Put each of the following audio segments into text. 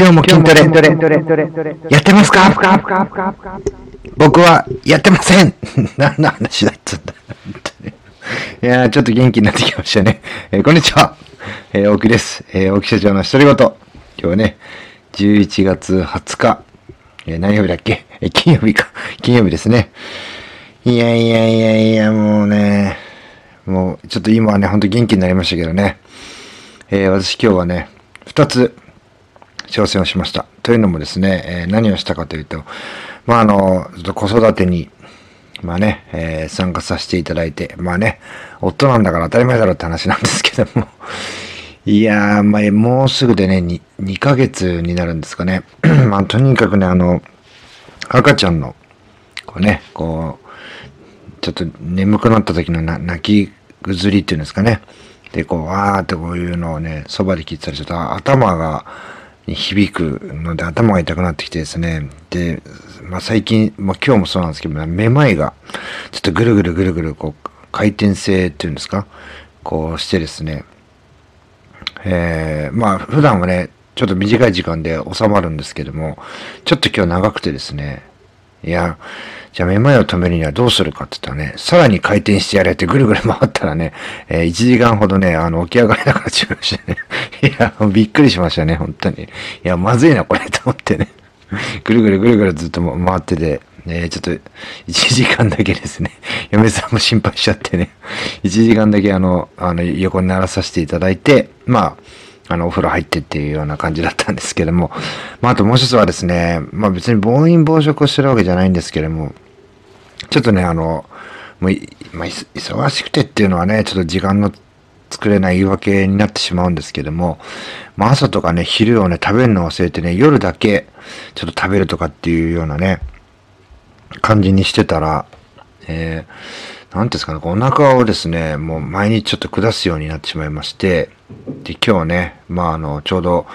今日も筋トレ、やってますか？僕はやってません 何の話だっつったいやー、ちょっと元気になってきましたね。えーこんにちは。えー、大木です。えー、大木社長の独り言。今日はね、11月20日。えー何曜日だっけ？えー金曜日か。金曜日ですね。いやいやいやいや、もうね、もう、ちょっと今はね、ほんと元気になりましたけどね。えー私今日はね、2つ、挑戦をしました。というのもですね、えー何をしたかというと、まあ、あの、ちょっと子育てに、まあね、えー参加させていただいて、まあね、夫なんだから当たり前だろうって話なんですけども、いやー、まあ、もうすぐでね、2, 2ヶ月になるんですかね。まあ、とにかくね、あの、赤ちゃんの、こうね、こう、ちょっと眠くなった時の泣きぐずりっていうんですかね。で、こう、わーってこういうのをね、そばで聞いてたら、ちょっと頭が、響くので頭が痛くなってきてですね。で、まあ最近、まあ今日もそうなんですけど、めまいが、ちょっとぐるぐるぐるぐる、こう、回転性っていうんですか？こうしてですね。えー、まあ普段はね、ちょっと短い時間で収まるんですけども、ちょっと今日長くてですね、いや、じゃあめまいを止めるにはどうするかって言ったらね、さらに回転してやれってぐるぐる回ったらね、えー1時間ほどね、あの、起き上がれなくなっちゃいましたね。いや、びっくりしましたね、本当に。いや、まずいな、これ、と思ってね。ぐるぐるぐるぐるずっと回ってて、えーちょっと、1時間だけですね、嫁さんも心配しちゃってね、1時間だけあの、あの、横に鳴らさせていただいて、まあ、あの、お風呂入ってっていうような感じだったんですけども、まあ、あともう一つはですね、まあ別に暴飲暴食をしてるわけじゃないんですけども、ちょっとね、あの、もう、まあ、忙しくてっていうのはね、ちょっと時間の作れない言い訳になってしまうんですけども、まあ朝とかね、昼をね、食べるのを忘れてね、夜だけちょっと食べるとかっていうようなね、感じにしてたら、えー、なんですかね、お腹をですね、もう毎日ちょっと下すようになってしまいまして、で、今日ね、まああの、ちょうど、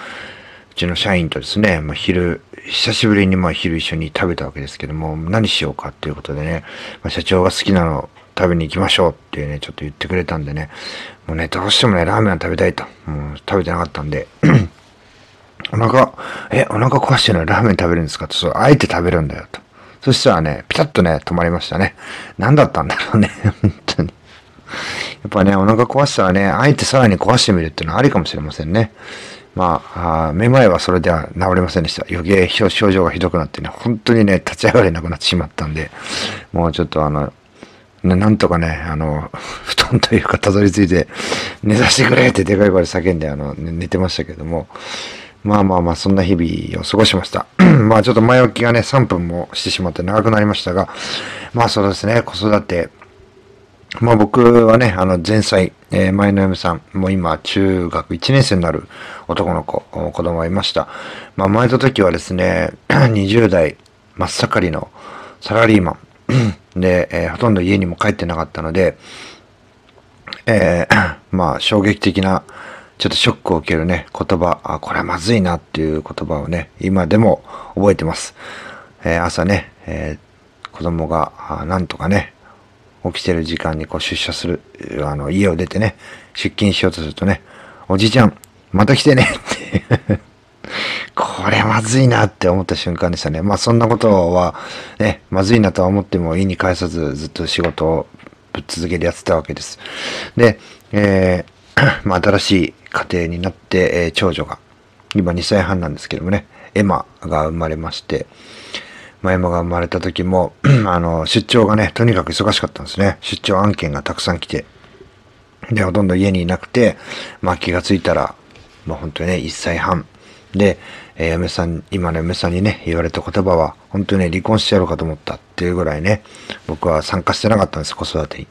うちの社員とですね、まあ昼、久しぶりにまあ昼一緒に食べたわけですけども、何しようかっていうことでね、まあ、社長が好きなの食べに行きましょうっていうね、ちょっと言ってくれたんでね、もうね、どうしてもね、ラーメンを食べたいと。もう食べてなかったんで、お腹、え、お腹壊してるのラーメン食べるんですかと、そう、あえて食べるんだよと。そしたらね、ピタッとね、止まりましたね。何だったんだろうね、本当に。やっぱね、お腹壊したらね、あえてさらに壊してみるっていうのはありかもしれませんね。まあ、あめまいはそれでは治りませんでした。余計症状がひどくなってね、本当にね、立ち上がれなくなってしまったんで、もうちょっとあの、ね、なんとかね、あの、布団というかたどり着いて、寝させてくれってでかい声で叫んで、あの、寝てましたけども、まあまあまあ、そんな日々を過ごしました。まあちょっと前置きがね、3分もしてしまって長くなりましたが、まあそうですね、子育て、まあ僕はね、あの前妻、えー前の嫁さん、もう今中学1年生になる男の子、子供がいました。まあ前の時はですね、20代真っ盛りのサラリーマン で、えーほとんど家にも帰ってなかったので、えーまあ衝撃的な、ちょっとショックを受けるね、言葉、あ、これはまずいなっていう言葉をね、今でも覚えてます。えー朝ね、えー子供が、あなんとかね、起きてる時間にこう出社する、あの、家を出てね、出勤しようとするとね、おじいちゃん、また来てねって。これまずいなって思った瞬間でしたね。まあそんなことは、ね、まずいなとは思っても意に介さずずっと仕事をぶっ続けてやってたわけです。で、えー まあ新しい家庭になって、えー長女が、今2歳半なんですけどもね、エマが生まれまして、まあ、エマが生まれた時も、あの、出張がね、とにかく忙しかったんですね。出張案件がたくさん来て。で、ほとんど家にいなくて、まあ気がついたら、まあ本当にね、1歳半。で、えー嫁さん、今の嫁さんにね、言われた言葉は、本当にね、離婚してやろうかと思ったっていうぐらいね、僕は参加してなかったんです、子育てに。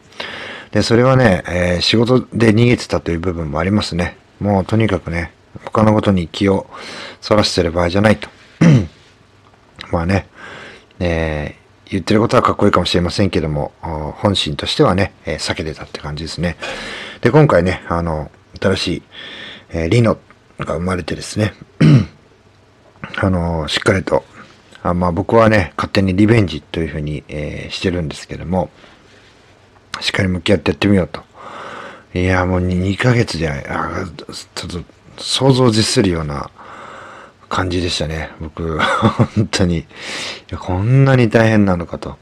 で、それはね、えー仕事で逃げてたという部分もありますね。もうとにかくね、他のことに気をそらしてる場合じゃないと。まあね、えー言ってることはかっこいいかもしれませんけども、本心としてはね、えー避けてたって感じですね。で、今回ね、あの、新しい、えーリノが生まれてですね、あの、しっかりと、あまあ僕はね、勝手にリベンジというふうに、えしてるんですけども、しっかり向き合ってやってみようと。いや、もう 2, 2ヶ月で、あちょっと想像を絶するような感じでしたね。僕、本当に。こんなに大変なのかと。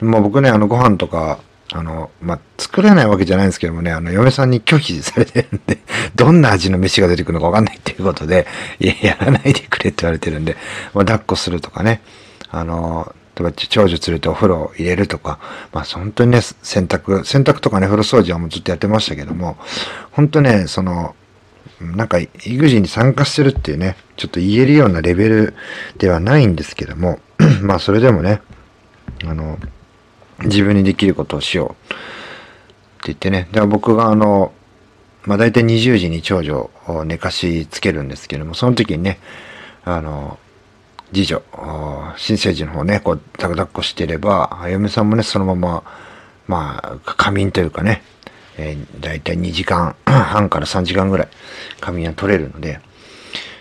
まあ僕ね、あのご飯とか、あの、まあ、作れないわけじゃないんですけどもね、あの、嫁さんに拒否されてるんで、どんな味の飯が出てくるのかわかんないっていうことで、いや、やらないでくれって言われてるんで、まあ、抱っこするとかね、あの、例えば長女連れてお風呂入れるとか、まあ本当にね、洗濯、洗濯とかね、風呂掃除はもうずっとやってましたけども、本当ね、その、なんか育児に参加してるっていうね、ちょっと言えるようなレベルではないんですけども、まあそれでもね、あの、自分にできることをしようって言ってね、で僕があの、まあ大体20時に長女を寝かしつけるんですけども、その時にね、あの、次女、新生児の方ね、こう、抱っこしてれば、嫁さんもね、そのまま、まあ、仮眠というかね、えー、だいたい2時間 半から3時間ぐらい仮眠は取れるので、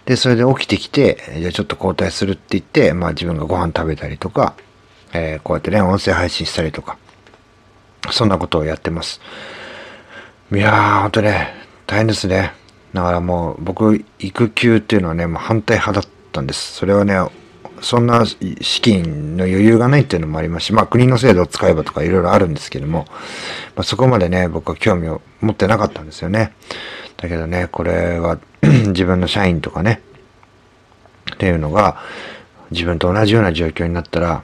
で、それで起きてきて、じゃあちょっと交代するって言って、まあ自分がご飯食べたりとか、えー、こうやってね、音声配信したりとか、そんなことをやってます。いやー、ほんとね、大変ですね。だからもう、僕、育休っていうのはね、もう反対派だったんです。それはね、そんな資金の余裕がないっていうのもありますし、まあ国の制度を使えばとかいろいろあるんですけども、まあ、そこまでね、僕は興味を持ってなかったんですよね。だけどね、これは 自分の社員とかね、っていうのが自分と同じような状況になったら、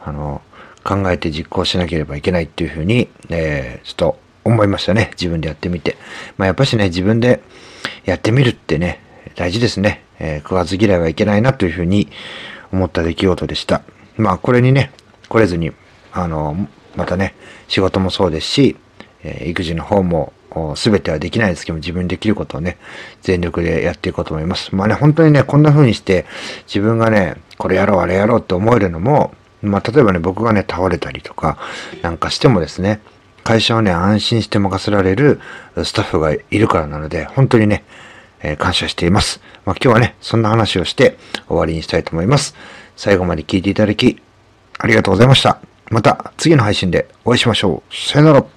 あの、考えて実行しなければいけないっていうふうに、えー、ちょっと思いましたね。自分でやってみて。まあやっぱしね、自分でやってみるってね、大事ですね。えー、食わず嫌いはいけないなというふうに思った出来事でした。まあこれにね、来れずに、あの、またね、仕事もそうですし、えー、育児の方も全てはできないですけども、自分にできることをね、全力でやっていこうと思います。まあね、本当にね、こんな風にして、自分がね、これやろう、あれやろうって思えるのも、まあ、例えばね、僕がね、倒れたりとか、なんかしてもですね、会社をね、安心して任せられるスタッフがいるからなので、本当にね、えー、感謝しています。まあ、今日はね、そんな話をして終わりにしたいと思います。最後まで聞いていただき、ありがとうございました。また次の配信でお会いしましょう。さよなら。